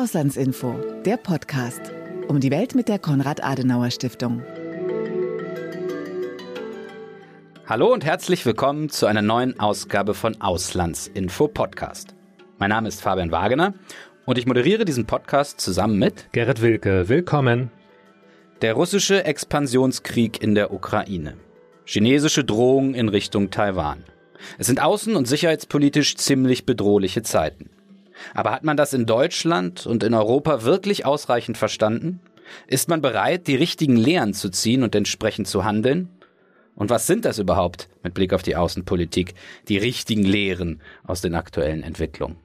Auslandsinfo, der Podcast. Um die Welt mit der Konrad-Adenauer-Stiftung. Hallo und herzlich willkommen zu einer neuen Ausgabe von Auslandsinfo Podcast. Mein Name ist Fabian Wagener und ich moderiere diesen Podcast zusammen mit Gerrit Wilke. Willkommen. Der russische Expansionskrieg in der Ukraine. Chinesische Drohungen in Richtung Taiwan. Es sind außen- und sicherheitspolitisch ziemlich bedrohliche Zeiten. Aber hat man das in Deutschland und in Europa wirklich ausreichend verstanden? Ist man bereit, die richtigen Lehren zu ziehen und entsprechend zu handeln? Und was sind das überhaupt mit Blick auf die Außenpolitik, die richtigen Lehren aus den aktuellen Entwicklungen?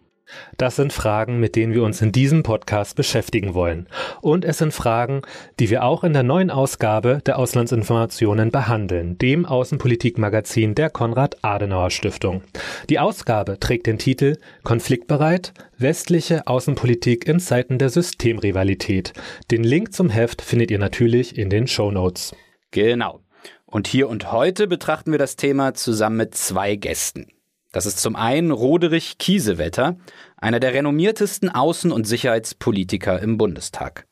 Das sind Fragen, mit denen wir uns in diesem Podcast beschäftigen wollen. Und es sind Fragen, die wir auch in der neuen Ausgabe der Auslandsinformationen behandeln, dem Außenpolitikmagazin der Konrad-Adenauer-Stiftung. Die Ausgabe trägt den Titel Konfliktbereit, westliche Außenpolitik in Zeiten der Systemrivalität. Den Link zum Heft findet ihr natürlich in den Show Notes. Genau. Und hier und heute betrachten wir das Thema zusammen mit zwei Gästen. Das ist zum einen Roderich Kiesewetter, einer der renommiertesten Außen- und Sicherheitspolitiker im Bundestag.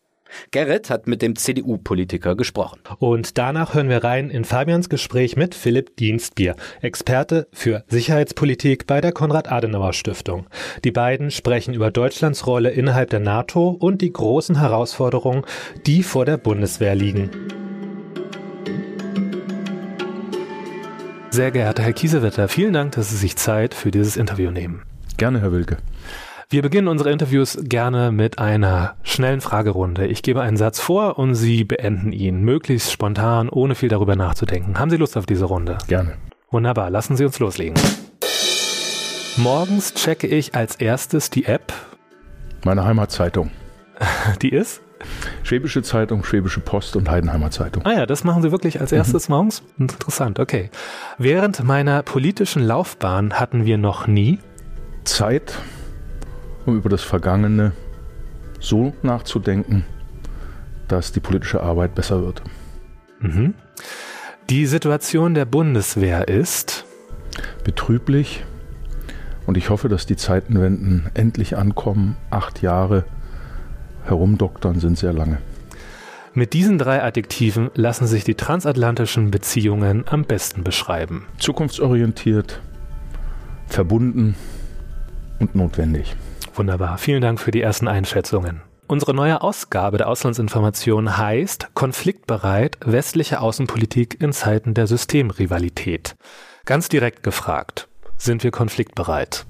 Gerrit hat mit dem CDU-Politiker gesprochen. Und danach hören wir rein in Fabians Gespräch mit Philipp Dienstbier, Experte für Sicherheitspolitik bei der Konrad-Adenauer-Stiftung. Die beiden sprechen über Deutschlands Rolle innerhalb der NATO und die großen Herausforderungen, die vor der Bundeswehr liegen. Sehr geehrter Herr Kiesewetter, vielen Dank, dass Sie sich Zeit für dieses Interview nehmen. Gerne, Herr Wilke. Wir beginnen unsere Interviews gerne mit einer schnellen Fragerunde. Ich gebe einen Satz vor und Sie beenden ihn, möglichst spontan, ohne viel darüber nachzudenken. Haben Sie Lust auf diese Runde? Gerne. Wunderbar, lassen Sie uns loslegen. Morgens checke ich als erstes die App. Meine Heimatzeitung. Die ist? Schwäbische Zeitung, Schwäbische Post und Heidenheimer Zeitung. Ah ja, das machen Sie wirklich als erstes mhm. morgens? Interessant, okay. Während meiner politischen Laufbahn hatten wir noch nie Zeit, um über das Vergangene so nachzudenken, dass die politische Arbeit besser wird. Mhm. Die Situation der Bundeswehr ist betrüblich und ich hoffe, dass die Zeitenwenden endlich ankommen. Acht Jahre herumdoktern sind sehr lange. Mit diesen drei Adjektiven lassen sich die transatlantischen Beziehungen am besten beschreiben. Zukunftsorientiert, verbunden und notwendig. Wunderbar. Vielen Dank für die ersten Einschätzungen. Unsere neue Ausgabe der Auslandsinformation heißt Konfliktbereit westliche Außenpolitik in Zeiten der Systemrivalität. Ganz direkt gefragt, sind wir konfliktbereit?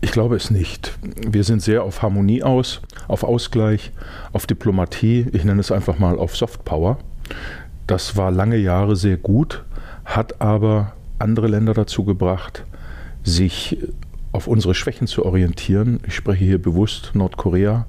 Ich glaube es nicht. Wir sind sehr auf Harmonie aus, auf Ausgleich, auf Diplomatie. Ich nenne es einfach mal auf Softpower. Das war lange Jahre sehr gut, hat aber andere Länder dazu gebracht, sich auf unsere Schwächen zu orientieren. Ich spreche hier bewusst Nordkorea,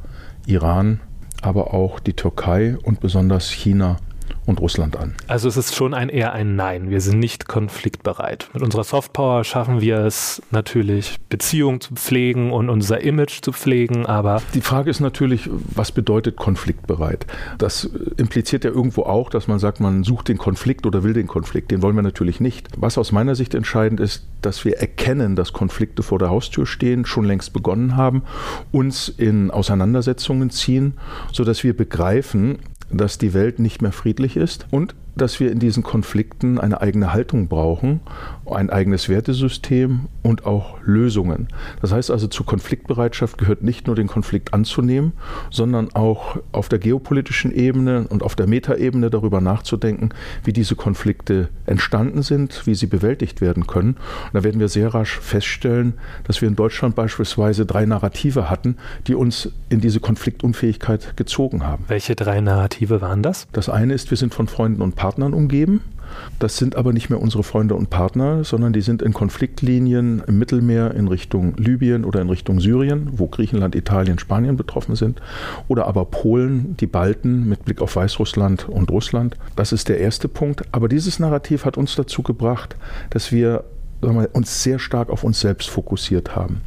Iran, aber auch die Türkei und besonders China und Russland an. Also es ist schon ein eher ein Nein. Wir sind nicht konfliktbereit. Mit unserer Softpower schaffen wir es natürlich, Beziehungen zu pflegen und unser Image zu pflegen, aber. Die Frage ist natürlich, was bedeutet konfliktbereit? Das impliziert ja irgendwo auch, dass man sagt, man sucht den Konflikt oder will den Konflikt. Den wollen wir natürlich nicht. Was aus meiner Sicht entscheidend ist, dass wir erkennen, dass Konflikte vor der Haustür stehen, schon längst begonnen haben, uns in Auseinandersetzungen ziehen, sodass wir begreifen, dass die Welt nicht mehr friedlich ist und dass wir in diesen Konflikten eine eigene Haltung brauchen, ein eigenes Wertesystem und auch Lösungen. Das heißt also, zur Konfliktbereitschaft gehört nicht nur den Konflikt anzunehmen, sondern auch auf der geopolitischen Ebene und auf der Metaebene darüber nachzudenken, wie diese Konflikte entstanden sind, wie sie bewältigt werden können. Und da werden wir sehr rasch feststellen, dass wir in Deutschland beispielsweise drei Narrative hatten, die uns in diese Konfliktunfähigkeit gezogen haben. Welche drei Narrative waren das? Das eine ist, wir sind von Freunden und Partnern umgeben. Das sind aber nicht mehr unsere Freunde und Partner, sondern die sind in Konfliktlinien im Mittelmeer in Richtung Libyen oder in Richtung Syrien, wo Griechenland, Italien, Spanien betroffen sind, oder aber Polen, die Balten mit Blick auf Weißrussland und Russland. Das ist der erste Punkt. Aber dieses Narrativ hat uns dazu gebracht, dass wir wir, uns sehr stark auf uns selbst fokussiert haben.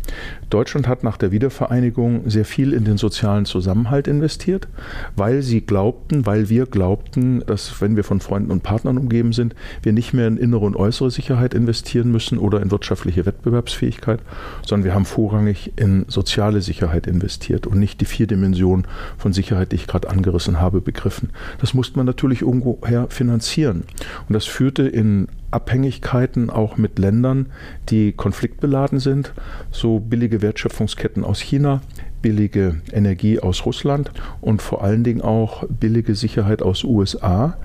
Deutschland hat nach der Wiedervereinigung sehr viel in den sozialen Zusammenhalt investiert, weil sie glaubten, weil wir glaubten, dass wenn wir von Freunden und Partnern umgeben sind, wir nicht mehr in innere und äußere Sicherheit investieren müssen oder in wirtschaftliche Wettbewerbsfähigkeit, sondern wir haben vorrangig in soziale Sicherheit investiert und nicht die vier Dimensionen von Sicherheit, die ich gerade angerissen habe, begriffen. Das musste man natürlich irgendwoher finanzieren. Und das führte in Abhängigkeiten auch mit Ländern, die konfliktbeladen sind, so billige Wertschöpfungsketten aus China, billige Energie aus Russland und vor allen Dingen auch billige Sicherheit aus USA.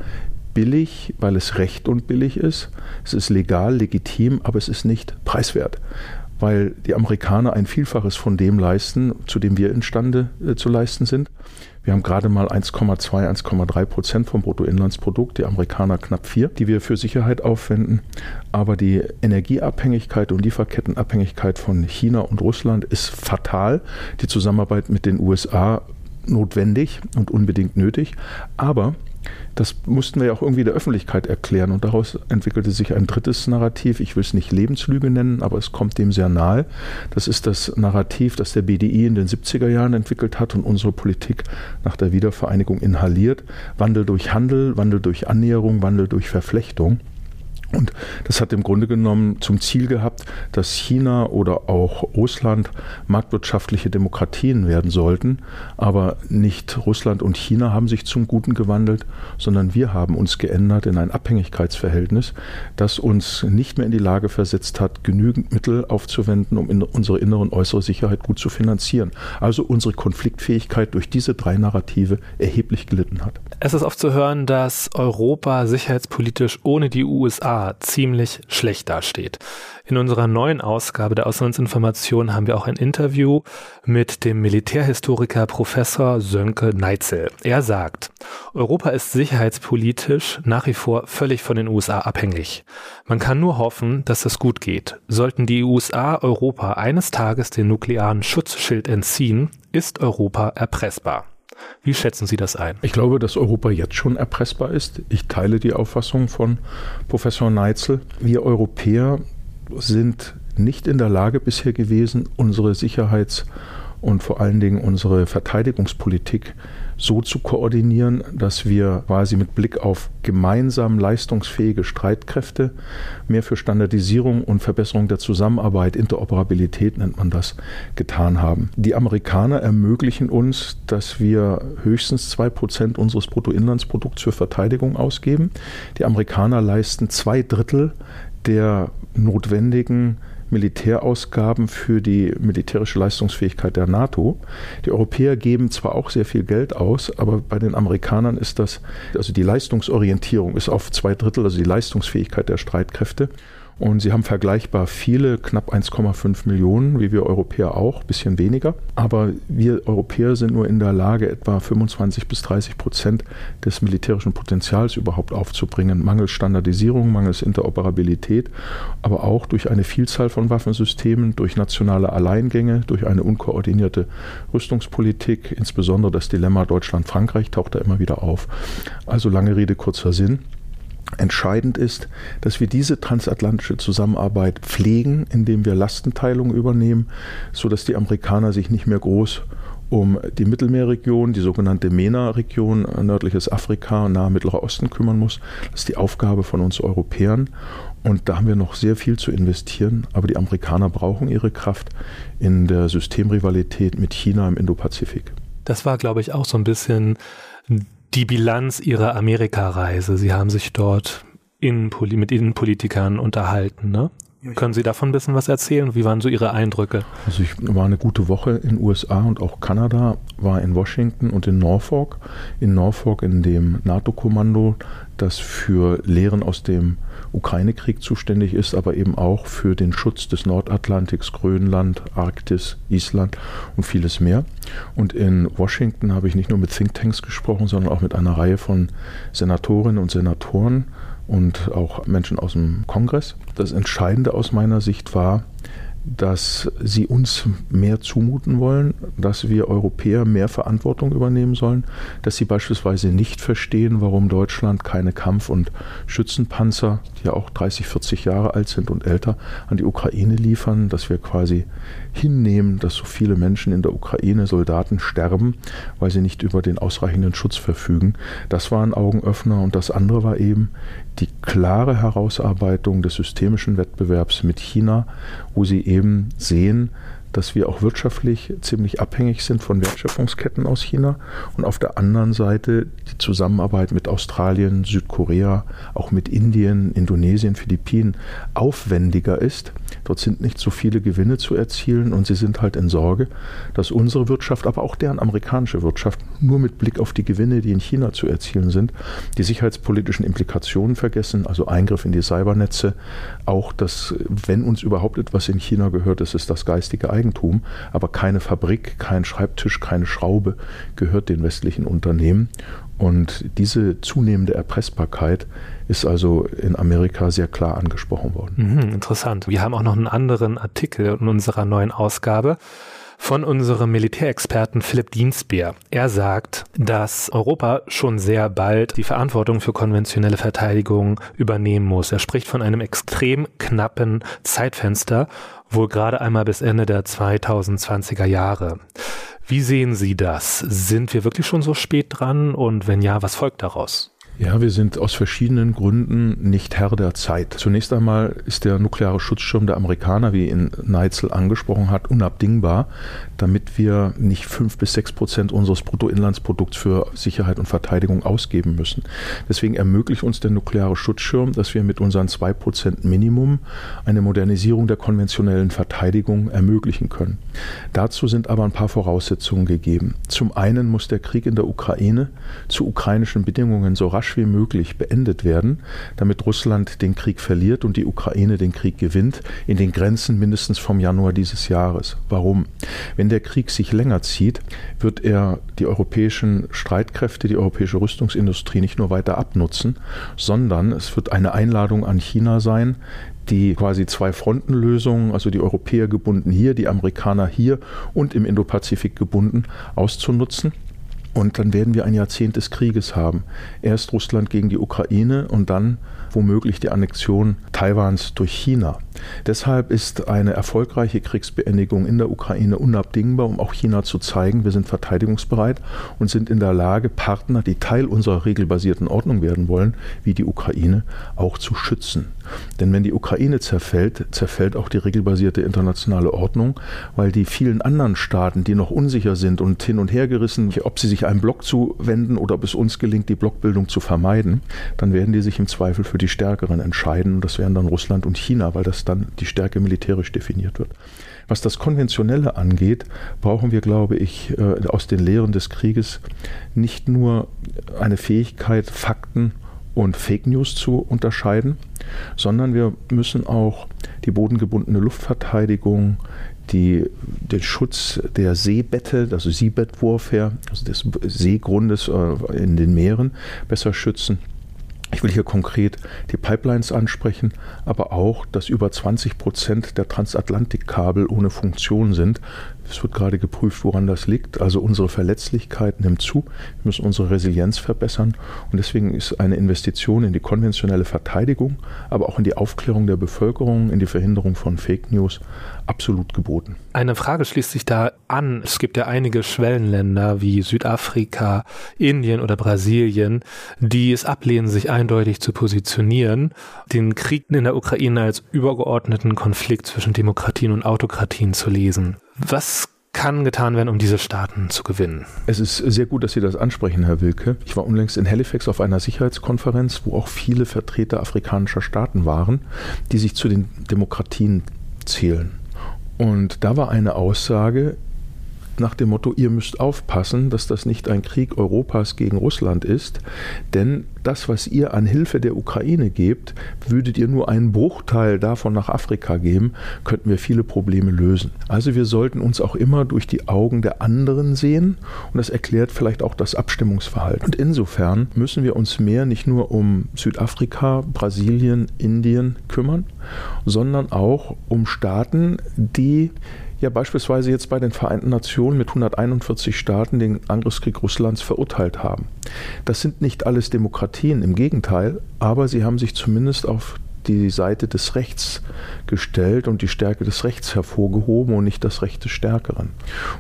Billig, weil es recht und billig ist. Es ist legal, legitim, aber es ist nicht preiswert weil die Amerikaner ein Vielfaches von dem leisten, zu dem wir imstande äh, zu leisten sind. Wir haben gerade mal 1,2, 1,3 Prozent vom Bruttoinlandsprodukt, die Amerikaner knapp 4, die wir für Sicherheit aufwenden. Aber die Energieabhängigkeit und Lieferkettenabhängigkeit von China und Russland ist fatal. Die Zusammenarbeit mit den USA notwendig und unbedingt nötig. Aber das mussten wir ja auch irgendwie der Öffentlichkeit erklären und daraus entwickelte sich ein drittes Narrativ. Ich will es nicht Lebenslüge nennen, aber es kommt dem sehr nahe. Das ist das Narrativ, das der BDI in den 70er Jahren entwickelt hat und unsere Politik nach der Wiedervereinigung inhaliert. Wandel durch Handel, Wandel durch Annäherung, Wandel durch Verflechtung. Und das hat im Grunde genommen zum Ziel gehabt, dass China oder auch Russland marktwirtschaftliche Demokratien werden sollten. Aber nicht Russland und China haben sich zum Guten gewandelt, sondern wir haben uns geändert in ein Abhängigkeitsverhältnis, das uns nicht mehr in die Lage versetzt hat, genügend Mittel aufzuwenden, um in unsere innere und äußere Sicherheit gut zu finanzieren. Also unsere Konfliktfähigkeit durch diese drei Narrative erheblich gelitten hat. Es ist oft zu hören, dass Europa sicherheitspolitisch ohne die USA ziemlich schlecht dasteht. In unserer neuen Ausgabe der Auslandsinformation haben wir auch ein Interview mit dem Militärhistoriker Professor Sönke Neitzel. Er sagt, Europa ist sicherheitspolitisch nach wie vor völlig von den USA abhängig. Man kann nur hoffen, dass es gut geht. Sollten die USA Europa eines Tages den nuklearen Schutzschild entziehen, ist Europa erpressbar. Wie schätzen Sie das ein? Ich glaube, dass Europa jetzt schon erpressbar ist. Ich teile die Auffassung von Professor Neitzel. Wir Europäer sind nicht in der Lage bisher gewesen, unsere Sicherheits- und vor allen Dingen unsere Verteidigungspolitik so zu koordinieren, dass wir quasi mit Blick auf gemeinsam leistungsfähige Streitkräfte mehr für Standardisierung und Verbesserung der Zusammenarbeit, Interoperabilität nennt man das, getan haben. Die Amerikaner ermöglichen uns, dass wir höchstens zwei Prozent unseres Bruttoinlandsprodukts für Verteidigung ausgeben. Die Amerikaner leisten zwei Drittel der notwendigen Militärausgaben für die militärische Leistungsfähigkeit der NATO. Die Europäer geben zwar auch sehr viel Geld aus, aber bei den Amerikanern ist das, also die Leistungsorientierung ist auf zwei Drittel, also die Leistungsfähigkeit der Streitkräfte. Und sie haben vergleichbar viele, knapp 1,5 Millionen, wie wir Europäer auch, bisschen weniger. Aber wir Europäer sind nur in der Lage, etwa 25 bis 30 Prozent des militärischen Potenzials überhaupt aufzubringen. Mangels Standardisierung, mangels Interoperabilität, aber auch durch eine Vielzahl von Waffensystemen, durch nationale Alleingänge, durch eine unkoordinierte Rüstungspolitik, insbesondere das Dilemma Deutschland-Frankreich taucht da immer wieder auf. Also lange Rede, kurzer Sinn. Entscheidend ist, dass wir diese transatlantische Zusammenarbeit pflegen, indem wir Lastenteilung übernehmen, sodass die Amerikaner sich nicht mehr groß um die Mittelmeerregion, die sogenannte MENA-Region, nördliches Afrika, nahe Mittlerer Osten kümmern muss. Das ist die Aufgabe von uns Europäern. Und da haben wir noch sehr viel zu investieren. Aber die Amerikaner brauchen ihre Kraft in der Systemrivalität mit China im Indopazifik. Das war, glaube ich, auch so ein bisschen die Bilanz ihrer Amerikareise. Sie haben sich dort Innenpoli mit Innenpolitikern unterhalten, ne? Können Sie davon ein bisschen was erzählen? Wie waren so Ihre Eindrücke? Also ich war eine gute Woche in den USA und auch Kanada, war in Washington und in Norfolk. In Norfolk in dem NATO-Kommando, das für Lehren aus dem Ukraine-Krieg zuständig ist, aber eben auch für den Schutz des Nordatlantiks, Grönland, Arktis, Island und vieles mehr. Und in Washington habe ich nicht nur mit Thinktanks gesprochen, sondern auch mit einer Reihe von Senatorinnen und Senatoren und auch Menschen aus dem Kongress. Das Entscheidende aus meiner Sicht war, dass sie uns mehr zumuten wollen, dass wir Europäer mehr Verantwortung übernehmen sollen, dass sie beispielsweise nicht verstehen, warum Deutschland keine Kampf- und Schützenpanzer, die ja auch 30, 40 Jahre alt sind und älter, an die Ukraine liefern, dass wir quasi hinnehmen, dass so viele Menschen in der Ukraine, Soldaten sterben, weil sie nicht über den ausreichenden Schutz verfügen. Das war ein Augenöffner und das andere war eben die klare Herausarbeitung des systemischen Wettbewerbs mit China, wo sie eben sehen, dass wir auch wirtschaftlich ziemlich abhängig sind von Wertschöpfungsketten aus China und auf der anderen Seite die Zusammenarbeit mit Australien, Südkorea, auch mit Indien, Indonesien, Philippinen aufwendiger ist. Dort sind nicht so viele Gewinne zu erzielen und sie sind halt in Sorge, dass unsere Wirtschaft, aber auch deren amerikanische Wirtschaft nur mit Blick auf die Gewinne, die in China zu erzielen sind, die sicherheitspolitischen Implikationen vergessen, also Eingriff in die Cybernetze, auch dass, wenn uns überhaupt etwas in China gehört, ist es das geistige Eigentum, aber keine Fabrik, kein Schreibtisch, keine Schraube gehört den westlichen Unternehmen. Und diese zunehmende Erpressbarkeit ist also in Amerika sehr klar angesprochen worden. Mhm, interessant. Wir haben auch noch einen anderen Artikel in unserer neuen Ausgabe von unserem Militärexperten Philipp Dienstbier. Er sagt, dass Europa schon sehr bald die Verantwortung für konventionelle Verteidigung übernehmen muss. Er spricht von einem extrem knappen Zeitfenster, wohl gerade einmal bis Ende der 2020er Jahre. Wie sehen Sie das? Sind wir wirklich schon so spät dran? Und wenn ja, was folgt daraus? Ja, wir sind aus verschiedenen Gründen nicht Herr der Zeit. Zunächst einmal ist der nukleare Schutzschirm der Amerikaner, wie ihn Neitzel angesprochen hat, unabdingbar, damit wir nicht fünf bis sechs Prozent unseres Bruttoinlandsprodukts für Sicherheit und Verteidigung ausgeben müssen. Deswegen ermöglicht uns der nukleare Schutzschirm, dass wir mit unseren zwei Prozent Minimum eine Modernisierung der konventionellen Verteidigung ermöglichen können. Dazu sind aber ein paar Voraussetzungen gegeben. Zum einen muss der Krieg in der Ukraine zu ukrainischen Bedingungen so rasch wie möglich beendet werden, damit Russland den Krieg verliert und die Ukraine den Krieg gewinnt, in den Grenzen mindestens vom Januar dieses Jahres. Warum? Wenn der Krieg sich länger zieht, wird er die europäischen Streitkräfte, die europäische Rüstungsindustrie nicht nur weiter abnutzen, sondern es wird eine Einladung an China sein, die quasi zwei Frontenlösungen, also die Europäer gebunden hier, die Amerikaner hier und im Indopazifik gebunden, auszunutzen und dann werden wir ein Jahrzehnt des Krieges haben. Erst Russland gegen die Ukraine und dann womöglich die Annexion Taiwans durch China. Deshalb ist eine erfolgreiche Kriegsbeendigung in der Ukraine unabdingbar, um auch China zu zeigen, wir sind verteidigungsbereit und sind in der Lage, Partner, die Teil unserer regelbasierten Ordnung werden wollen, wie die Ukraine, auch zu schützen. Denn wenn die Ukraine zerfällt, zerfällt auch die regelbasierte internationale Ordnung, weil die vielen anderen Staaten, die noch unsicher sind und hin und her gerissen, ob sie sich einem Block zuwenden oder ob es uns gelingt, die Blockbildung zu vermeiden, dann werden die sich im Zweifel für die Stärkeren entscheiden. Und das wären dann Russland und China, weil das dann die Stärke militärisch definiert wird. Was das Konventionelle angeht, brauchen wir, glaube ich, äh, aus den Lehren des Krieges nicht nur eine Fähigkeit, Fakten und Fake News zu unterscheiden, sondern wir müssen auch die bodengebundene Luftverteidigung, die, den Schutz der Seebette, also Seabed-Warfare, also des Seegrundes äh, in den Meeren besser schützen. Ich will hier konkret die Pipelines ansprechen, aber auch, dass über 20 Prozent der Transatlantikkabel ohne Funktion sind. Es wird gerade geprüft, woran das liegt. Also unsere Verletzlichkeit nimmt zu. Wir müssen unsere Resilienz verbessern. Und deswegen ist eine Investition in die konventionelle Verteidigung, aber auch in die Aufklärung der Bevölkerung, in die Verhinderung von Fake News absolut geboten. Eine Frage schließt sich da an. Es gibt ja einige Schwellenländer wie Südafrika, Indien oder Brasilien, die es ablehnen, sich eindeutig zu positionieren, den Krieg in der Ukraine als übergeordneten Konflikt zwischen Demokratien und Autokratien zu lesen. Was kann getan werden, um diese Staaten zu gewinnen? Es ist sehr gut, dass Sie das ansprechen, Herr Wilke. Ich war unlängst in Halifax auf einer Sicherheitskonferenz, wo auch viele Vertreter afrikanischer Staaten waren, die sich zu den Demokratien zählen. Und da war eine Aussage nach dem Motto, ihr müsst aufpassen, dass das nicht ein Krieg Europas gegen Russland ist, denn das, was ihr an Hilfe der Ukraine gebt, würdet ihr nur einen Bruchteil davon nach Afrika geben, könnten wir viele Probleme lösen. Also wir sollten uns auch immer durch die Augen der anderen sehen und das erklärt vielleicht auch das Abstimmungsverhalten. Und insofern müssen wir uns mehr nicht nur um Südafrika, Brasilien, Indien kümmern, sondern auch um Staaten, die ja beispielsweise jetzt bei den Vereinten Nationen mit 141 Staaten den Angriffskrieg Russlands verurteilt haben. Das sind nicht alles Demokratien, im Gegenteil, aber sie haben sich zumindest auf die Seite des Rechts gestellt und die Stärke des Rechts hervorgehoben und nicht das Recht des Stärkeren.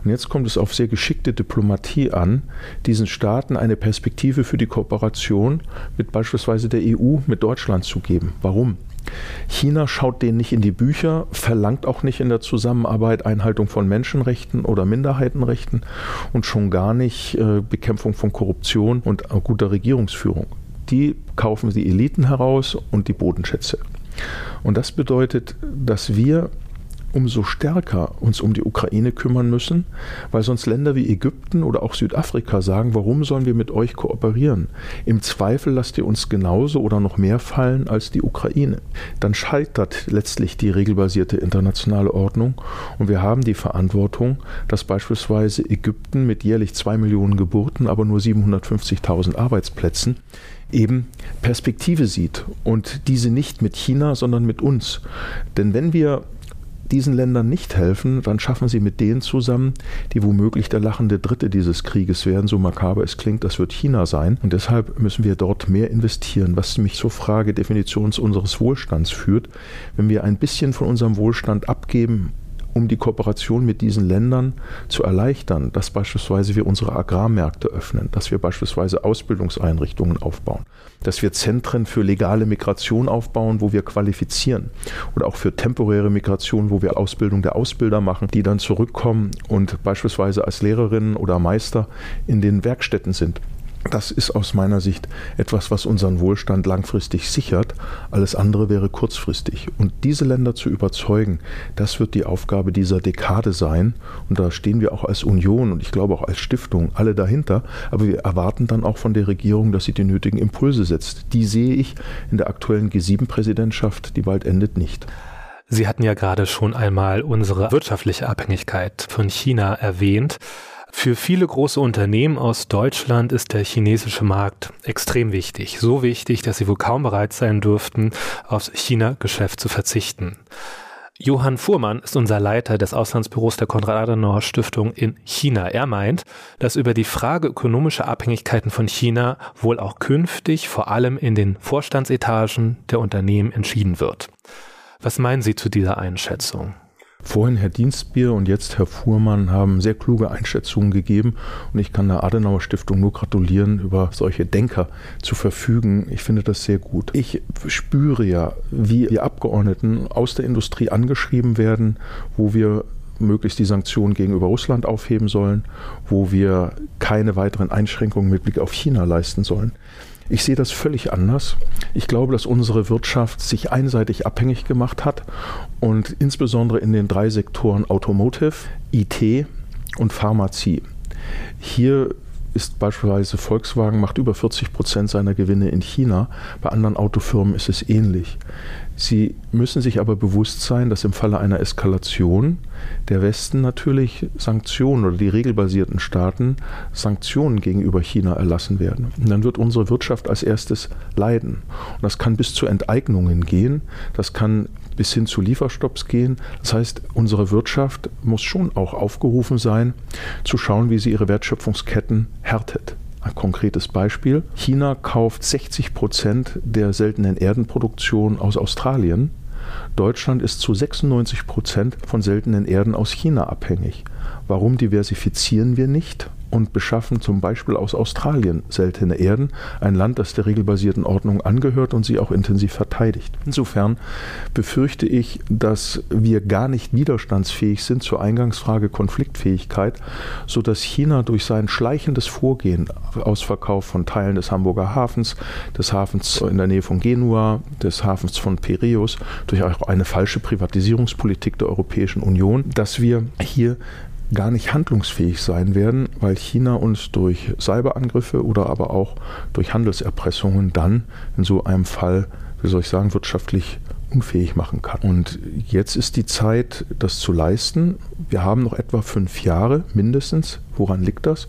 Und jetzt kommt es auf sehr geschickte Diplomatie an, diesen Staaten eine Perspektive für die Kooperation mit beispielsweise der EU, mit Deutschland zu geben. Warum? China schaut denen nicht in die Bücher, verlangt auch nicht in der Zusammenarbeit Einhaltung von Menschenrechten oder Minderheitenrechten und schon gar nicht äh, Bekämpfung von Korruption und äh, guter Regierungsführung. Die kaufen die Eliten heraus und die Bodenschätze. Und das bedeutet, dass wir umso stärker uns um die Ukraine kümmern müssen, weil sonst Länder wie Ägypten oder auch Südafrika sagen, warum sollen wir mit euch kooperieren? Im Zweifel lasst ihr uns genauso oder noch mehr fallen als die Ukraine. Dann scheitert letztlich die regelbasierte internationale Ordnung und wir haben die Verantwortung, dass beispielsweise Ägypten mit jährlich zwei Millionen Geburten, aber nur 750.000 Arbeitsplätzen eben Perspektive sieht und diese nicht mit China, sondern mit uns. Denn wenn wir diesen Ländern nicht helfen, dann schaffen sie mit denen zusammen, die womöglich der lachende Dritte dieses Krieges werden, so makaber es klingt, das wird China sein. Und deshalb müssen wir dort mehr investieren, was mich zur Frage Definitions unseres Wohlstands führt. Wenn wir ein bisschen von unserem Wohlstand abgeben um die Kooperation mit diesen Ländern zu erleichtern, dass beispielsweise wir unsere Agrarmärkte öffnen, dass wir beispielsweise Ausbildungseinrichtungen aufbauen, dass wir Zentren für legale Migration aufbauen, wo wir qualifizieren oder auch für temporäre Migration, wo wir Ausbildung der Ausbilder machen, die dann zurückkommen und beispielsweise als Lehrerinnen oder Meister in den Werkstätten sind. Das ist aus meiner Sicht etwas, was unseren Wohlstand langfristig sichert. Alles andere wäre kurzfristig. Und diese Länder zu überzeugen, das wird die Aufgabe dieser Dekade sein. Und da stehen wir auch als Union und ich glaube auch als Stiftung alle dahinter. Aber wir erwarten dann auch von der Regierung, dass sie die nötigen Impulse setzt. Die sehe ich in der aktuellen G7-Präsidentschaft, die bald endet, nicht. Sie hatten ja gerade schon einmal unsere wirtschaftliche Abhängigkeit von China erwähnt. Für viele große Unternehmen aus Deutschland ist der chinesische Markt extrem wichtig. So wichtig, dass sie wohl kaum bereit sein dürften, aufs China-Geschäft zu verzichten. Johann Fuhrmann ist unser Leiter des Auslandsbüros der Konrad-Adenauer-Stiftung in China. Er meint, dass über die Frage ökonomischer Abhängigkeiten von China wohl auch künftig vor allem in den Vorstandsetagen der Unternehmen entschieden wird. Was meinen Sie zu dieser Einschätzung? Vorhin Herr Dienstbier und jetzt Herr Fuhrmann haben sehr kluge Einschätzungen gegeben und ich kann der Adenauer Stiftung nur gratulieren, über solche Denker zu verfügen. Ich finde das sehr gut. Ich spüre ja, wie die Abgeordneten aus der Industrie angeschrieben werden, wo wir möglichst die Sanktionen gegenüber Russland aufheben sollen, wo wir keine weiteren Einschränkungen mit Blick auf China leisten sollen. Ich sehe das völlig anders. Ich glaube, dass unsere Wirtschaft sich einseitig abhängig gemacht hat und insbesondere in den drei Sektoren Automotive, IT und Pharmazie. Hier ist beispielsweise Volkswagen macht über 40 Prozent seiner Gewinne in China. Bei anderen Autofirmen ist es ähnlich. Sie müssen sich aber bewusst sein, dass im Falle einer Eskalation der Westen natürlich Sanktionen oder die regelbasierten Staaten Sanktionen gegenüber China erlassen werden. Und dann wird unsere Wirtschaft als erstes leiden. Und das kann bis zu Enteignungen gehen, das kann bis hin zu Lieferstopps gehen. Das heißt, unsere Wirtschaft muss schon auch aufgerufen sein, zu schauen, wie sie ihre Wertschöpfungsketten härtet. Ein konkretes Beispiel. China kauft 60 Prozent der seltenen Erdenproduktion aus Australien. Deutschland ist zu 96 Prozent von seltenen Erden aus China abhängig. Warum diversifizieren wir nicht? Und beschaffen zum Beispiel aus Australien seltene Erden, ein Land, das der regelbasierten Ordnung angehört und sie auch intensiv verteidigt. Insofern befürchte ich, dass wir gar nicht widerstandsfähig sind zur Eingangsfrage Konfliktfähigkeit, sodass China durch sein schleichendes Vorgehen, Ausverkauf von Teilen des Hamburger Hafens, des Hafens in der Nähe von Genua, des Hafens von Piräus, durch auch eine falsche Privatisierungspolitik der Europäischen Union, dass wir hier gar nicht handlungsfähig sein werden, weil China uns durch Cyberangriffe oder aber auch durch Handelserpressungen dann in so einem Fall, wie soll ich sagen, wirtschaftlich unfähig machen kann. Und jetzt ist die Zeit, das zu leisten. Wir haben noch etwa fünf Jahre mindestens. Woran liegt das?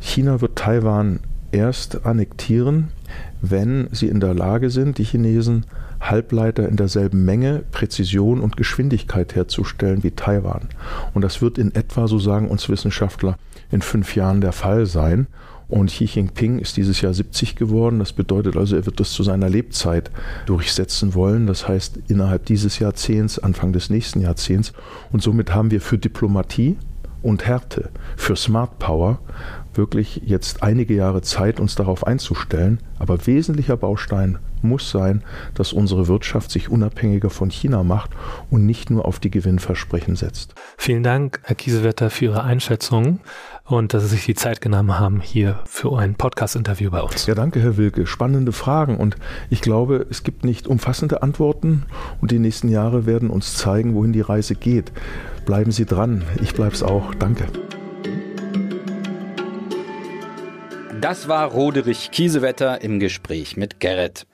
China wird Taiwan erst annektieren, wenn sie in der Lage sind, die Chinesen Halbleiter in derselben Menge, Präzision und Geschwindigkeit herzustellen wie Taiwan. Und das wird in etwa, so sagen uns Wissenschaftler, in fünf Jahren der Fall sein. Und Xi Jinping ist dieses Jahr 70 geworden. Das bedeutet also, er wird das zu seiner Lebzeit durchsetzen wollen. Das heißt, innerhalb dieses Jahrzehnts, Anfang des nächsten Jahrzehnts. Und somit haben wir für Diplomatie und Härte, für Smart Power wirklich jetzt einige Jahre Zeit, uns darauf einzustellen. Aber wesentlicher Baustein muss sein, dass unsere Wirtschaft sich unabhängiger von China macht und nicht nur auf die Gewinnversprechen setzt. Vielen Dank, Herr Kiesewetter, für Ihre Einschätzung und dass Sie sich die Zeit genommen haben hier für ein Podcast-Interview bei uns. Ja, danke, Herr Wilke. Spannende Fragen und ich glaube, es gibt nicht umfassende Antworten und die nächsten Jahre werden uns zeigen, wohin die Reise geht. Bleiben Sie dran. Ich bleibe es auch. Danke. Das war Roderich Kiesewetter im Gespräch mit Gerrit.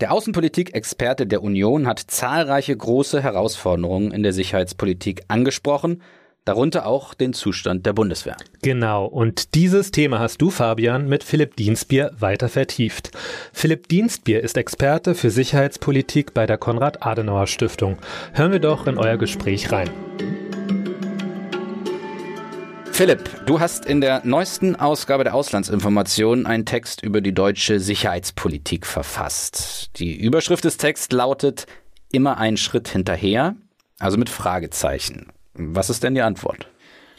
Der Außenpolitik-Experte der Union hat zahlreiche große Herausforderungen in der Sicherheitspolitik angesprochen, darunter auch den Zustand der Bundeswehr. Genau, und dieses Thema hast du, Fabian, mit Philipp Dienstbier weiter vertieft. Philipp Dienstbier ist Experte für Sicherheitspolitik bei der Konrad-Adenauer-Stiftung. Hören wir doch in euer Gespräch rein. Philipp, du hast in der neuesten Ausgabe der Auslandsinformation einen Text über die deutsche Sicherheitspolitik verfasst. Die Überschrift des Texts lautet Immer einen Schritt hinterher, also mit Fragezeichen. Was ist denn die Antwort?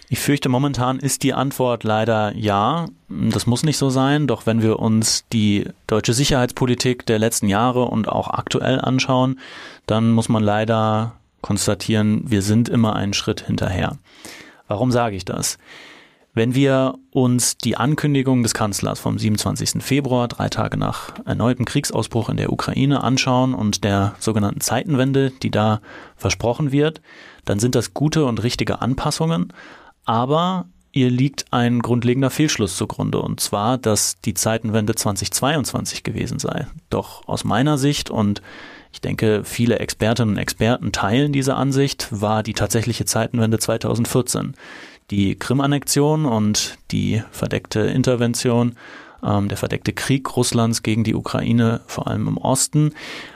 Ich fürchte, momentan ist die Antwort leider ja. Das muss nicht so sein, doch wenn wir uns die deutsche Sicherheitspolitik der letzten Jahre und auch aktuell anschauen, dann muss man leider konstatieren, wir sind immer einen Schritt hinterher. Warum sage ich das? Wenn wir uns die Ankündigung des Kanzlers vom 27. Februar, drei Tage nach erneutem Kriegsausbruch in der Ukraine anschauen und der sogenannten Zeitenwende, die da versprochen wird, dann sind das gute und richtige Anpassungen, aber ihr liegt ein grundlegender Fehlschluss zugrunde, und zwar, dass die Zeitenwende 2022 gewesen sei. Doch aus meiner Sicht und ich denke, viele Expertinnen und Experten teilen diese Ansicht, war die tatsächliche Zeitenwende 2014. Die Krim-Annexion und die verdeckte Intervention, ähm, der verdeckte Krieg Russlands gegen die Ukraine, vor allem im Osten,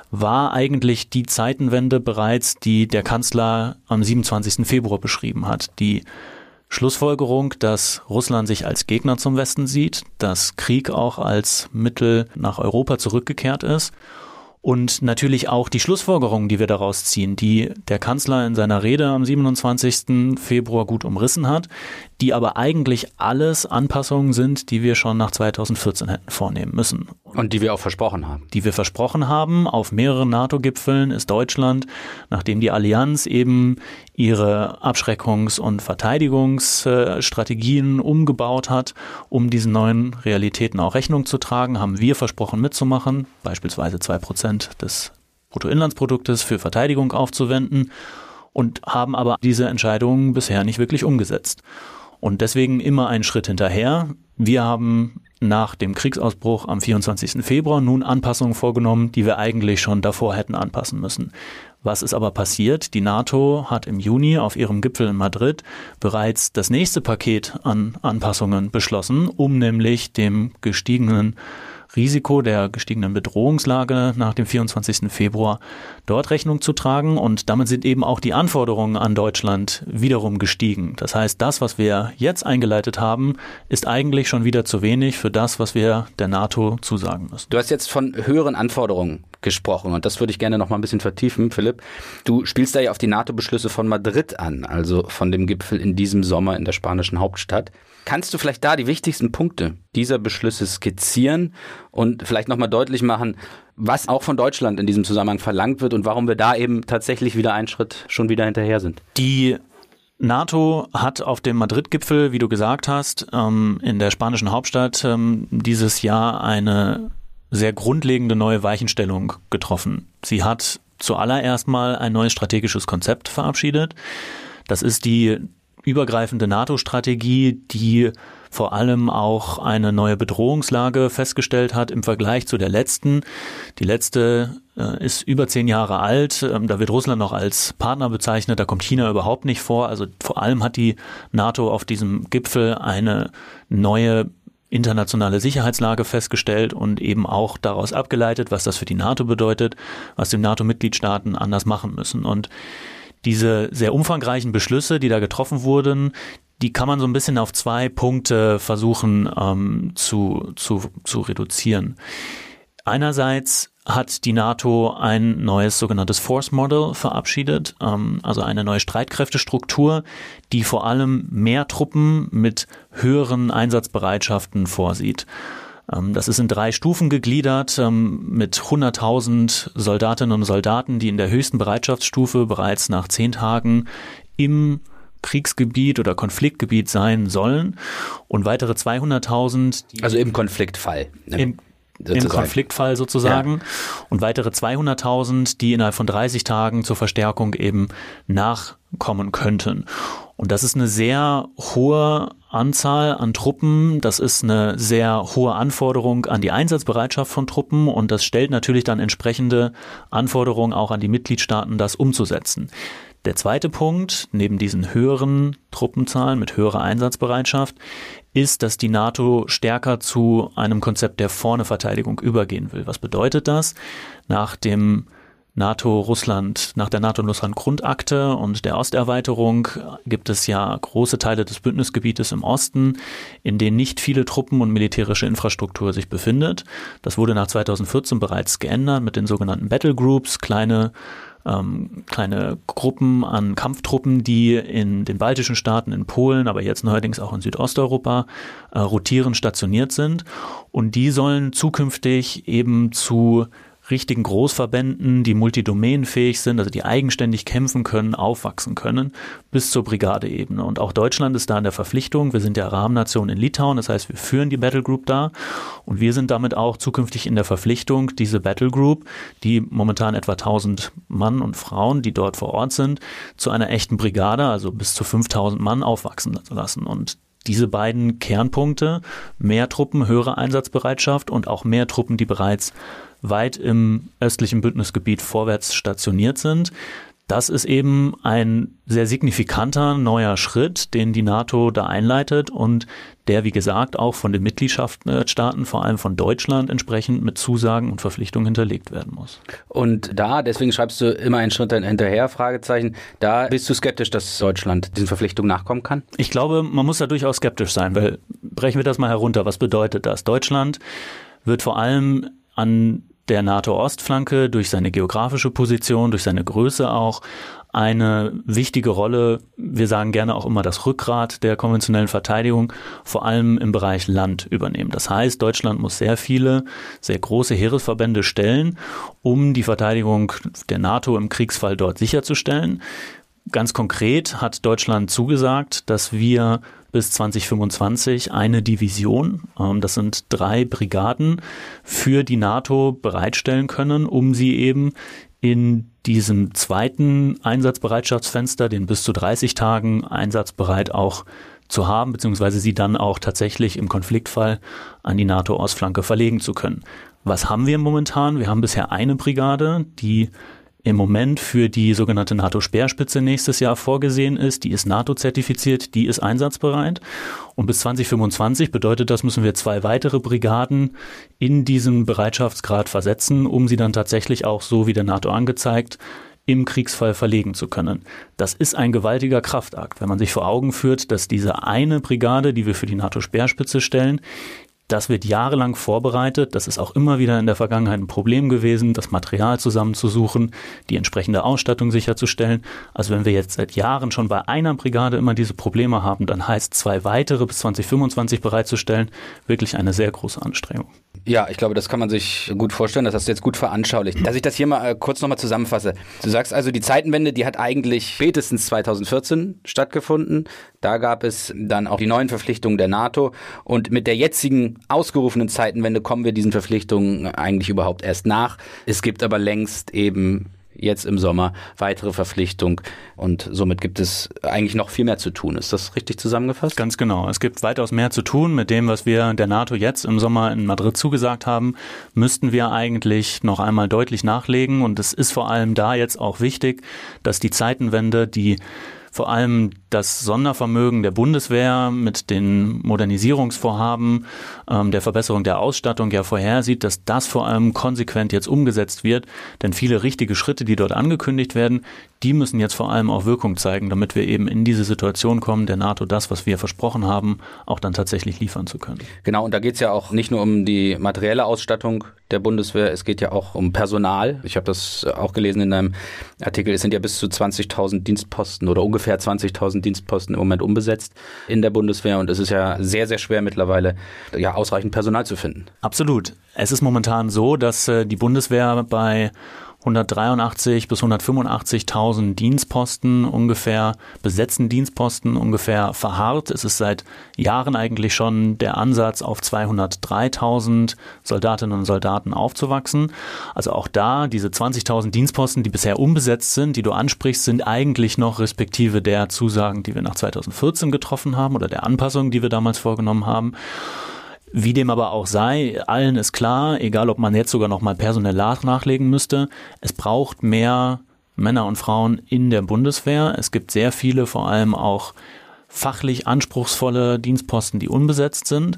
war eigentlich die Zeitenwende bereits, die der Kanzler am 27. Februar beschrieben hat. Die Schlussfolgerung, dass Russland sich als Gegner zum Westen sieht, dass Krieg auch als Mittel nach Europa zurückgekehrt ist und natürlich auch die Schlussfolgerungen, die wir daraus ziehen, die der Kanzler in seiner Rede am 27. Februar gut umrissen hat, die aber eigentlich alles Anpassungen sind, die wir schon nach 2014 hätten vornehmen müssen. Und die wir auch versprochen haben. Die wir versprochen haben. Auf mehreren NATO-Gipfeln ist Deutschland, nachdem die Allianz eben ihre Abschreckungs- und Verteidigungsstrategien umgebaut hat, um diesen neuen Realitäten auch Rechnung zu tragen, haben wir versprochen mitzumachen, beispielsweise zwei Prozent des Bruttoinlandsproduktes für Verteidigung aufzuwenden und haben aber diese Entscheidungen bisher nicht wirklich umgesetzt. Und deswegen immer einen Schritt hinterher. Wir haben nach dem Kriegsausbruch am 24. Februar nun Anpassungen vorgenommen, die wir eigentlich schon davor hätten anpassen müssen. Was ist aber passiert? Die NATO hat im Juni auf ihrem Gipfel in Madrid bereits das nächste Paket an Anpassungen beschlossen, um nämlich dem gestiegenen Risiko der gestiegenen Bedrohungslage nach dem 24. Februar dort Rechnung zu tragen. Und damit sind eben auch die Anforderungen an Deutschland wiederum gestiegen. Das heißt, das, was wir jetzt eingeleitet haben, ist eigentlich schon wieder zu wenig für das, was wir der NATO zusagen müssen. Du hast jetzt von höheren Anforderungen gesprochen und das würde ich gerne noch mal ein bisschen vertiefen, Philipp. Du spielst da ja auf die NATO-Beschlüsse von Madrid an, also von dem Gipfel in diesem Sommer in der spanischen Hauptstadt. Kannst du vielleicht da die wichtigsten Punkte dieser Beschlüsse skizzieren und vielleicht nochmal deutlich machen, was auch von Deutschland in diesem Zusammenhang verlangt wird und warum wir da eben tatsächlich wieder einen Schritt schon wieder hinterher sind? Die NATO hat auf dem Madrid-Gipfel, wie du gesagt hast, ähm, in der spanischen Hauptstadt ähm, dieses Jahr eine sehr grundlegende neue Weichenstellung getroffen. Sie hat zuallererst mal ein neues strategisches Konzept verabschiedet. Das ist die übergreifende NATO-Strategie, die vor allem auch eine neue Bedrohungslage festgestellt hat im Vergleich zu der letzten. Die letzte äh, ist über zehn Jahre alt. Ähm, da wird Russland noch als Partner bezeichnet. Da kommt China überhaupt nicht vor. Also vor allem hat die NATO auf diesem Gipfel eine neue internationale Sicherheitslage festgestellt und eben auch daraus abgeleitet, was das für die NATO bedeutet, was die NATO-Mitgliedstaaten anders machen müssen. Und diese sehr umfangreichen Beschlüsse, die da getroffen wurden, die kann man so ein bisschen auf zwei Punkte versuchen ähm, zu, zu, zu reduzieren. Einerseits hat die NATO ein neues sogenanntes Force Model verabschiedet, ähm, also eine neue Streitkräftestruktur, die vor allem mehr Truppen mit höheren Einsatzbereitschaften vorsieht. Ähm, das ist in drei Stufen gegliedert ähm, mit 100.000 Soldatinnen und Soldaten, die in der höchsten Bereitschaftsstufe bereits nach zehn Tagen im Kriegsgebiet oder Konfliktgebiet sein sollen und weitere 200.000. Also im Konfliktfall. Ne? Im, Im Konfliktfall sozusagen. Ja. Und weitere 200.000, die innerhalb von 30 Tagen zur Verstärkung eben nachkommen könnten. Und das ist eine sehr hohe Anzahl an Truppen. Das ist eine sehr hohe Anforderung an die Einsatzbereitschaft von Truppen und das stellt natürlich dann entsprechende Anforderungen auch an die Mitgliedstaaten, das umzusetzen. Der zweite Punkt, neben diesen höheren Truppenzahlen mit höherer Einsatzbereitschaft, ist, dass die NATO stärker zu einem Konzept der Vorne-Verteidigung übergehen will. Was bedeutet das? Nach dem NATO-Russland, nach der NATO-Russland-Grundakte und der Osterweiterung gibt es ja große Teile des Bündnisgebietes im Osten, in denen nicht viele Truppen und militärische Infrastruktur sich befindet. Das wurde nach 2014 bereits geändert mit den sogenannten Battle Groups, kleine ähm, kleine Gruppen an Kampftruppen, die in den baltischen Staaten, in Polen, aber jetzt neuerdings auch in Südosteuropa äh, rotieren, stationiert sind. Und die sollen zukünftig eben zu richtigen Großverbänden, die multidomänenfähig sind, also die eigenständig kämpfen können, aufwachsen können, bis zur Brigadeebene. Und auch Deutschland ist da in der Verpflichtung. Wir sind ja Rahmennation in Litauen, das heißt, wir führen die Battlegroup da und wir sind damit auch zukünftig in der Verpflichtung, diese Battlegroup, die momentan etwa 1000 Mann und Frauen, die dort vor Ort sind, zu einer echten Brigade, also bis zu 5000 Mann aufwachsen zu lassen. Und diese beiden Kernpunkte, mehr Truppen, höhere Einsatzbereitschaft und auch mehr Truppen, die bereits weit im östlichen Bündnisgebiet vorwärts stationiert sind. Das ist eben ein sehr signifikanter neuer Schritt, den die NATO da einleitet und der, wie gesagt, auch von den Mitgliedschaftsstaaten, vor allem von Deutschland, entsprechend mit Zusagen und Verpflichtungen hinterlegt werden muss. Und da, deswegen schreibst du immer einen Schritt hinterher, Fragezeichen, da bist du skeptisch, dass Deutschland diesen Verpflichtungen nachkommen kann? Ich glaube, man muss da durchaus skeptisch sein, weil brechen wir das mal herunter. Was bedeutet das? Deutschland wird vor allem an der NATO-Ostflanke durch seine geografische Position, durch seine Größe auch eine wichtige Rolle, wir sagen gerne auch immer das Rückgrat der konventionellen Verteidigung, vor allem im Bereich Land übernehmen. Das heißt, Deutschland muss sehr viele, sehr große Heeresverbände stellen, um die Verteidigung der NATO im Kriegsfall dort sicherzustellen. Ganz konkret hat Deutschland zugesagt, dass wir bis 2025 eine Division, ähm, das sind drei Brigaden, für die NATO bereitstellen können, um sie eben in diesem zweiten Einsatzbereitschaftsfenster, den bis zu 30 Tagen einsatzbereit auch zu haben, beziehungsweise sie dann auch tatsächlich im Konfliktfall an die NATO-Ostflanke verlegen zu können. Was haben wir momentan? Wir haben bisher eine Brigade, die im Moment für die sogenannte NATO-Speerspitze nächstes Jahr vorgesehen ist. Die ist NATO-zertifiziert, die ist einsatzbereit. Und bis 2025 bedeutet das, müssen wir zwei weitere Brigaden in diesen Bereitschaftsgrad versetzen, um sie dann tatsächlich auch so wie der NATO angezeigt im Kriegsfall verlegen zu können. Das ist ein gewaltiger Kraftakt, wenn man sich vor Augen führt, dass diese eine Brigade, die wir für die NATO-Speerspitze stellen, das wird jahrelang vorbereitet. Das ist auch immer wieder in der Vergangenheit ein Problem gewesen, das Material zusammenzusuchen, die entsprechende Ausstattung sicherzustellen. Also wenn wir jetzt seit Jahren schon bei einer Brigade immer diese Probleme haben, dann heißt zwei weitere bis 2025 bereitzustellen wirklich eine sehr große Anstrengung. Ja, ich glaube, das kann man sich gut vorstellen. Das hast du jetzt gut veranschaulicht. Dass ich das hier mal äh, kurz nochmal zusammenfasse. Du sagst also, die Zeitenwende, die hat eigentlich spätestens 2014 stattgefunden. Da gab es dann auch die neuen Verpflichtungen der NATO. Und mit der jetzigen ausgerufenen Zeitenwende kommen wir diesen Verpflichtungen eigentlich überhaupt erst nach. Es gibt aber längst eben jetzt im Sommer weitere Verpflichtung und somit gibt es eigentlich noch viel mehr zu tun. Ist das richtig zusammengefasst? Ganz genau. Es gibt weitaus mehr zu tun mit dem, was wir der NATO jetzt im Sommer in Madrid zugesagt haben. Müssten wir eigentlich noch einmal deutlich nachlegen und es ist vor allem da jetzt auch wichtig, dass die Zeitenwende, die vor allem das Sondervermögen der Bundeswehr mit den Modernisierungsvorhaben, ähm, der Verbesserung der Ausstattung ja vorhersieht, dass das vor allem konsequent jetzt umgesetzt wird. Denn viele richtige Schritte, die dort angekündigt werden, die müssen jetzt vor allem auch Wirkung zeigen, damit wir eben in diese Situation kommen, der NATO das, was wir versprochen haben, auch dann tatsächlich liefern zu können. Genau, und da geht es ja auch nicht nur um die materielle Ausstattung der Bundeswehr, es geht ja auch um Personal. Ich habe das auch gelesen in einem Artikel, es sind ja bis zu 20.000 Dienstposten oder ungefähr 20.000 Dienstposten im Moment unbesetzt in der Bundeswehr und es ist ja sehr, sehr schwer mittlerweile, ja, ausreichend Personal zu finden. Absolut. Es ist momentan so, dass äh, die Bundeswehr bei 183 bis 185.000 Dienstposten ungefähr, besetzten Dienstposten ungefähr verharrt. Es ist seit Jahren eigentlich schon der Ansatz, auf 203.000 Soldatinnen und Soldaten aufzuwachsen. Also auch da, diese 20.000 Dienstposten, die bisher unbesetzt sind, die du ansprichst, sind eigentlich noch respektive der Zusagen, die wir nach 2014 getroffen haben oder der Anpassungen, die wir damals vorgenommen haben. Wie dem aber auch sei, allen ist klar, egal ob man jetzt sogar noch mal personell nachlegen müsste, es braucht mehr Männer und Frauen in der Bundeswehr. Es gibt sehr viele, vor allem auch fachlich anspruchsvolle Dienstposten, die unbesetzt sind.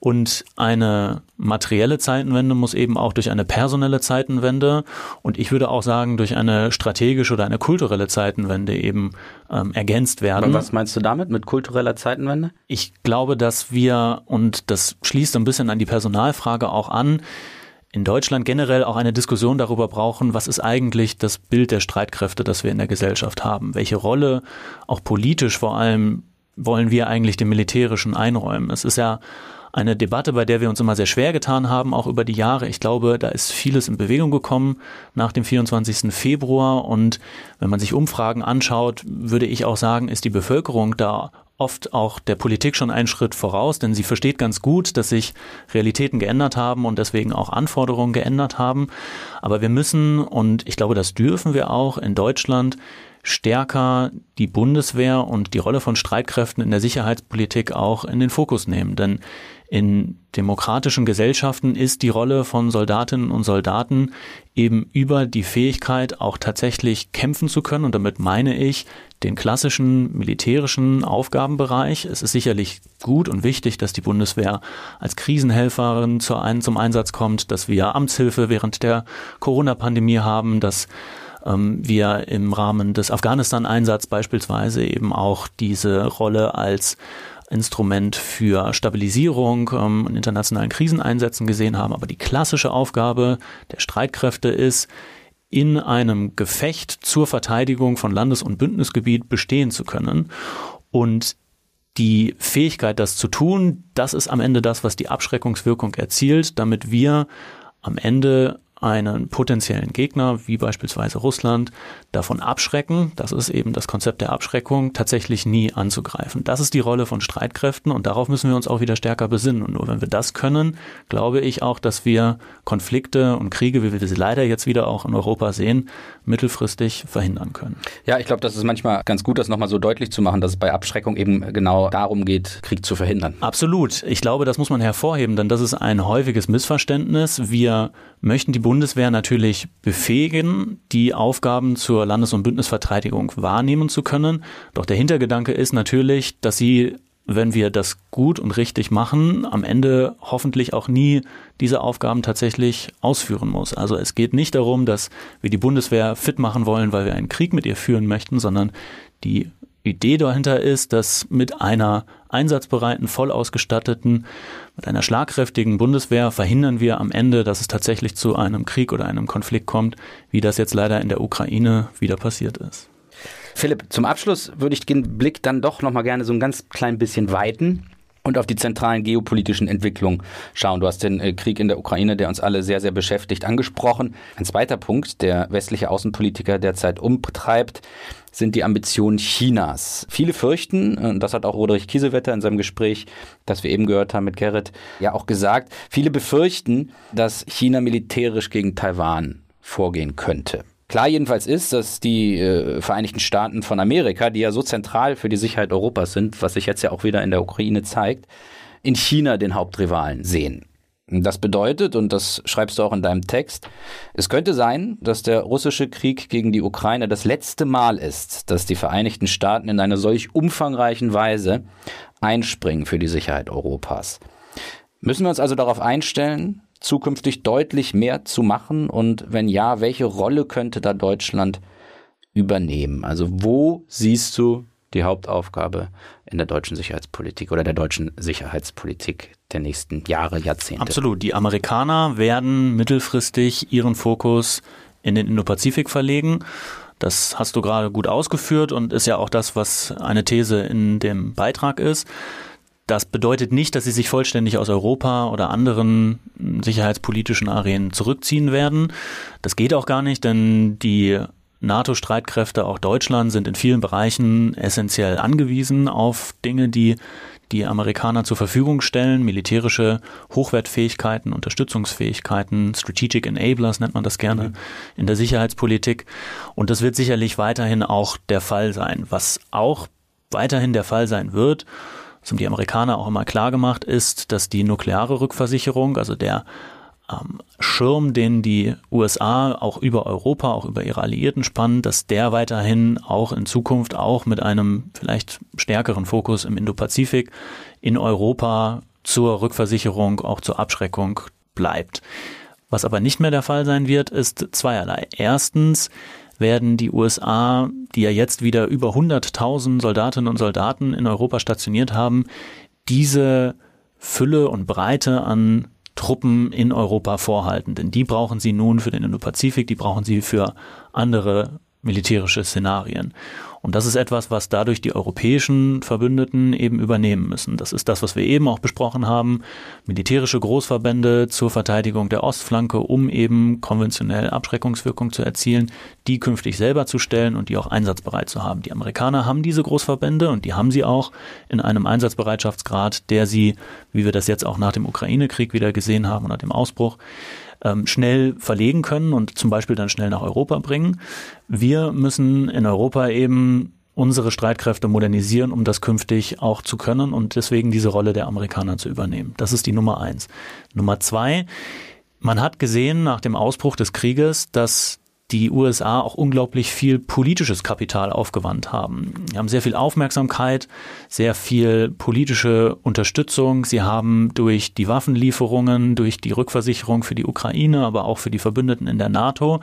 Und eine materielle Zeitenwende muss eben auch durch eine personelle Zeitenwende und ich würde auch sagen, durch eine strategische oder eine kulturelle Zeitenwende eben ähm, ergänzt werden. Aber was meinst du damit mit kultureller Zeitenwende? Ich glaube, dass wir, und das schließt ein bisschen an die Personalfrage auch an, in Deutschland generell auch eine Diskussion darüber brauchen, was ist eigentlich das Bild der Streitkräfte, das wir in der Gesellschaft haben? Welche Rolle, auch politisch vor allem, wollen wir eigentlich dem Militärischen einräumen? Es ist ja eine Debatte, bei der wir uns immer sehr schwer getan haben, auch über die Jahre. Ich glaube, da ist vieles in Bewegung gekommen nach dem 24. Februar. Und wenn man sich Umfragen anschaut, würde ich auch sagen, ist die Bevölkerung da oft auch der Politik schon einen Schritt voraus, denn sie versteht ganz gut, dass sich Realitäten geändert haben und deswegen auch Anforderungen geändert haben. Aber wir müssen, und ich glaube, das dürfen wir auch in Deutschland, stärker die Bundeswehr und die Rolle von Streitkräften in der Sicherheitspolitik auch in den Fokus nehmen. Denn in demokratischen Gesellschaften ist die Rolle von Soldatinnen und Soldaten eben über die Fähigkeit, auch tatsächlich kämpfen zu können. Und damit meine ich den klassischen militärischen Aufgabenbereich. Es ist sicherlich gut und wichtig, dass die Bundeswehr als Krisenhelferin zum Einsatz kommt, dass wir Amtshilfe während der Corona-Pandemie haben, dass ähm, wir im Rahmen des Afghanistan-Einsatzes beispielsweise eben auch diese Rolle als Instrument für Stabilisierung ähm, in internationalen Kriseneinsätzen gesehen haben. Aber die klassische Aufgabe der Streitkräfte ist, in einem Gefecht zur Verteidigung von Landes- und Bündnisgebiet bestehen zu können. Und die Fähigkeit, das zu tun, das ist am Ende das, was die Abschreckungswirkung erzielt, damit wir am Ende einen potenziellen Gegner, wie beispielsweise Russland, davon abschrecken, das ist eben das Konzept der Abschreckung, tatsächlich nie anzugreifen. Das ist die Rolle von Streitkräften und darauf müssen wir uns auch wieder stärker besinnen. Und nur wenn wir das können, glaube ich auch, dass wir Konflikte und Kriege, wie wir sie leider jetzt wieder auch in Europa sehen, mittelfristig verhindern können. Ja, ich glaube, das ist manchmal ganz gut, das nochmal so deutlich zu machen, dass es bei Abschreckung eben genau darum geht, Krieg zu verhindern. Absolut. Ich glaube, das muss man hervorheben, denn das ist ein häufiges Missverständnis. Wir möchten die Bundeswehr natürlich befähigen, die Aufgaben zur Landes- und Bündnisverteidigung wahrnehmen zu können. Doch der Hintergedanke ist natürlich, dass sie wenn wir das gut und richtig machen, am Ende hoffentlich auch nie diese Aufgaben tatsächlich ausführen muss. Also es geht nicht darum, dass wir die Bundeswehr fit machen wollen, weil wir einen Krieg mit ihr führen möchten, sondern die Idee dahinter ist, dass mit einer einsatzbereiten, voll ausgestatteten, mit einer schlagkräftigen Bundeswehr verhindern wir am Ende, dass es tatsächlich zu einem Krieg oder einem Konflikt kommt, wie das jetzt leider in der Ukraine wieder passiert ist. Philipp, zum Abschluss würde ich den Blick dann doch noch mal gerne so ein ganz klein bisschen weiten und auf die zentralen geopolitischen Entwicklungen schauen. Du hast den äh, Krieg in der Ukraine, der uns alle sehr, sehr beschäftigt, angesprochen. Ein zweiter Punkt, der westliche Außenpolitiker derzeit umtreibt, sind die Ambitionen Chinas. Viele fürchten, und das hat auch Roderich Kiesewetter in seinem Gespräch, das wir eben gehört haben mit Gerrit, ja auch gesagt, viele befürchten, dass China militärisch gegen Taiwan vorgehen könnte. Klar jedenfalls ist, dass die äh, Vereinigten Staaten von Amerika, die ja so zentral für die Sicherheit Europas sind, was sich jetzt ja auch wieder in der Ukraine zeigt, in China den Hauptrivalen sehen. Das bedeutet, und das schreibst du auch in deinem Text, es könnte sein, dass der russische Krieg gegen die Ukraine das letzte Mal ist, dass die Vereinigten Staaten in einer solch umfangreichen Weise einspringen für die Sicherheit Europas. Müssen wir uns also darauf einstellen, zukünftig deutlich mehr zu machen? Und wenn ja, welche Rolle könnte da Deutschland übernehmen? Also wo siehst du die Hauptaufgabe in der deutschen Sicherheitspolitik oder der deutschen Sicherheitspolitik der nächsten Jahre, Jahrzehnte. Absolut. Die Amerikaner werden mittelfristig ihren Fokus in den Indo-Pazifik verlegen. Das hast du gerade gut ausgeführt und ist ja auch das, was eine These in dem Beitrag ist. Das bedeutet nicht, dass sie sich vollständig aus Europa oder anderen sicherheitspolitischen Arenen zurückziehen werden. Das geht auch gar nicht, denn die NATO-Streitkräfte, auch Deutschland, sind in vielen Bereichen essentiell angewiesen auf Dinge, die die Amerikaner zur Verfügung stellen, militärische Hochwertfähigkeiten, Unterstützungsfähigkeiten, Strategic Enablers nennt man das gerne in der Sicherheitspolitik. Und das wird sicherlich weiterhin auch der Fall sein. Was auch weiterhin der Fall sein wird, was um die Amerikaner auch immer klar gemacht ist, dass die nukleare Rückversicherung, also der ähm, Schirm, den die USA auch über Europa, auch über ihre Alliierten spannen, dass der weiterhin auch in Zukunft auch mit einem vielleicht stärkeren Fokus im Indopazifik in Europa zur Rückversicherung, auch zur Abschreckung bleibt. Was aber nicht mehr der Fall sein wird, ist zweierlei. Erstens werden die USA, die ja jetzt wieder über 100.000 Soldatinnen und Soldaten in Europa stationiert haben, diese Fülle und Breite an Truppen in Europa vorhalten. Denn die brauchen sie nun für den Indo-Pazifik, die brauchen sie für andere militärische Szenarien. Und das ist etwas, was dadurch die europäischen Verbündeten eben übernehmen müssen. Das ist das, was wir eben auch besprochen haben. Militärische Großverbände zur Verteidigung der Ostflanke, um eben konventionell Abschreckungswirkung zu erzielen, die künftig selber zu stellen und die auch einsatzbereit zu haben. Die Amerikaner haben diese Großverbände und die haben sie auch in einem Einsatzbereitschaftsgrad, der sie, wie wir das jetzt auch nach dem Ukraine-Krieg wieder gesehen haben oder dem Ausbruch, ähm, schnell verlegen können und zum Beispiel dann schnell nach Europa bringen. Wir müssen in Europa eben unsere Streitkräfte modernisieren, um das künftig auch zu können und deswegen diese Rolle der Amerikaner zu übernehmen. Das ist die Nummer eins. Nummer zwei, man hat gesehen nach dem Ausbruch des Krieges, dass die USA auch unglaublich viel politisches Kapital aufgewandt haben. Sie haben sehr viel Aufmerksamkeit, sehr viel politische Unterstützung. Sie haben durch die Waffenlieferungen, durch die Rückversicherung für die Ukraine, aber auch für die Verbündeten in der NATO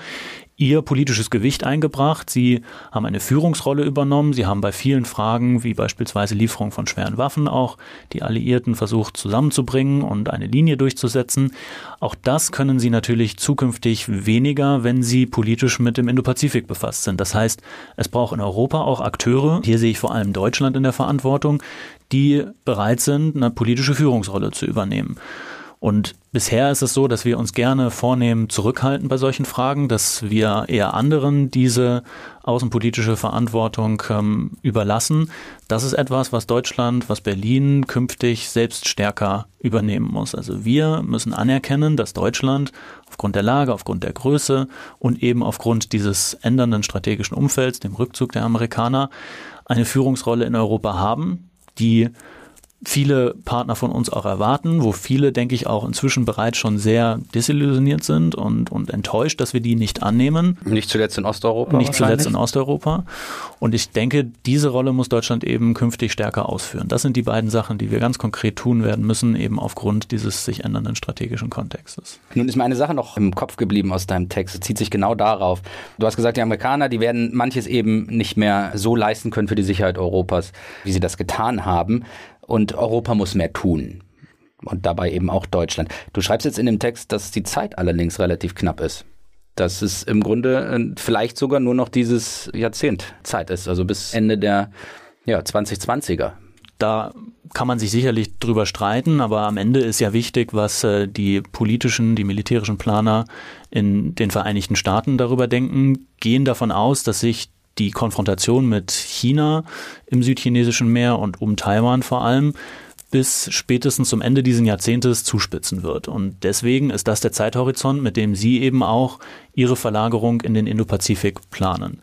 ihr politisches Gewicht eingebracht. Sie haben eine Führungsrolle übernommen. Sie haben bei vielen Fragen, wie beispielsweise Lieferung von schweren Waffen, auch die Alliierten versucht zusammenzubringen und eine Linie durchzusetzen. Auch das können sie natürlich zukünftig weniger, wenn sie politisch mit dem Indopazifik befasst sind. Das heißt, es braucht in Europa auch Akteure, hier sehe ich vor allem Deutschland in der Verantwortung, die bereit sind, eine politische Führungsrolle zu übernehmen. Und bisher ist es so, dass wir uns gerne vornehmen, zurückhalten bei solchen Fragen, dass wir eher anderen diese außenpolitische Verantwortung ähm, überlassen. Das ist etwas, was Deutschland, was Berlin künftig selbst stärker übernehmen muss. Also wir müssen anerkennen, dass Deutschland aufgrund der Lage, aufgrund der Größe und eben aufgrund dieses ändernden strategischen Umfelds, dem Rückzug der Amerikaner, eine Führungsrolle in Europa haben, die viele Partner von uns auch erwarten, wo viele, denke ich, auch inzwischen bereits schon sehr desillusioniert sind und, und enttäuscht, dass wir die nicht annehmen. Nicht zuletzt in Osteuropa. Nicht zuletzt in Osteuropa. Und ich denke, diese Rolle muss Deutschland eben künftig stärker ausführen. Das sind die beiden Sachen, die wir ganz konkret tun werden müssen, eben aufgrund dieses sich ändernden strategischen Kontextes. Nun ist mir eine Sache noch im Kopf geblieben aus deinem Text. Es zieht sich genau darauf. Du hast gesagt, die Amerikaner, die werden manches eben nicht mehr so leisten können für die Sicherheit Europas, wie sie das getan haben. Und Europa muss mehr tun. Und dabei eben auch Deutschland. Du schreibst jetzt in dem Text, dass die Zeit allerdings relativ knapp ist. Dass es im Grunde äh, vielleicht sogar nur noch dieses Jahrzehnt Zeit ist, also bis Ende der ja, 2020er. Da kann man sich sicherlich drüber streiten, aber am Ende ist ja wichtig, was äh, die politischen, die militärischen Planer in den Vereinigten Staaten darüber denken, gehen davon aus, dass sich die Konfrontation mit China im südchinesischen Meer und um Taiwan vor allem bis spätestens zum Ende dieses Jahrzehntes zuspitzen wird. Und deswegen ist das der Zeithorizont, mit dem Sie eben auch Ihre Verlagerung in den Indopazifik planen.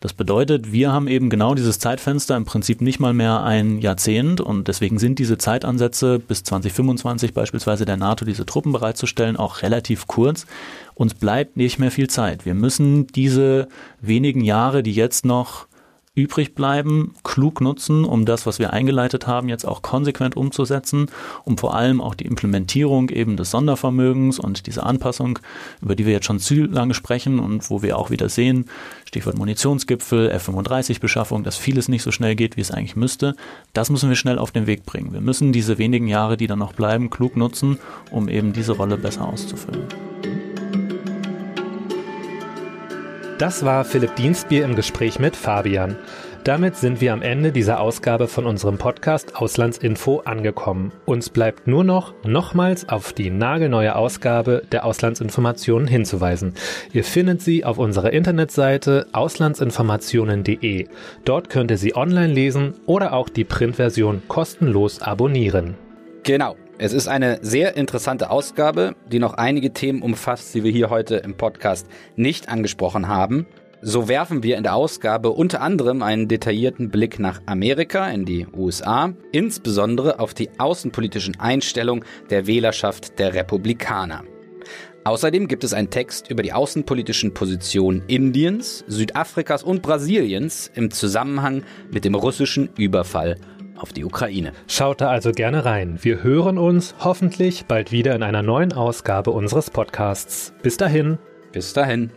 Das bedeutet, wir haben eben genau dieses Zeitfenster im Prinzip nicht mal mehr ein Jahrzehnt und deswegen sind diese Zeitansätze bis 2025 beispielsweise der NATO diese Truppen bereitzustellen auch relativ kurz. Uns bleibt nicht mehr viel Zeit. Wir müssen diese wenigen Jahre, die jetzt noch übrig bleiben, klug nutzen, um das, was wir eingeleitet haben, jetzt auch konsequent umzusetzen, um vor allem auch die Implementierung eben des Sondervermögens und diese Anpassung, über die wir jetzt schon zu lange sprechen und wo wir auch wieder sehen, Stichwort Munitionsgipfel, F-35-Beschaffung, dass vieles nicht so schnell geht, wie es eigentlich müsste, das müssen wir schnell auf den Weg bringen. Wir müssen diese wenigen Jahre, die dann noch bleiben, klug nutzen, um eben diese Rolle besser auszufüllen. Das war Philipp Dienstbier im Gespräch mit Fabian. Damit sind wir am Ende dieser Ausgabe von unserem Podcast Auslandsinfo angekommen. Uns bleibt nur noch, nochmals auf die nagelneue Ausgabe der Auslandsinformationen hinzuweisen. Ihr findet sie auf unserer Internetseite auslandsinformationen.de. Dort könnt ihr sie online lesen oder auch die Printversion kostenlos abonnieren. Genau. Es ist eine sehr interessante Ausgabe, die noch einige Themen umfasst, die wir hier heute im Podcast nicht angesprochen haben. So werfen wir in der Ausgabe unter anderem einen detaillierten Blick nach Amerika, in die USA, insbesondere auf die außenpolitischen Einstellungen der Wählerschaft der Republikaner. Außerdem gibt es einen Text über die außenpolitischen Positionen Indiens, Südafrikas und Brasiliens im Zusammenhang mit dem russischen Überfall auf die Ukraine. Schaut da also gerne rein. Wir hören uns hoffentlich bald wieder in einer neuen Ausgabe unseres Podcasts. Bis dahin. Bis dahin.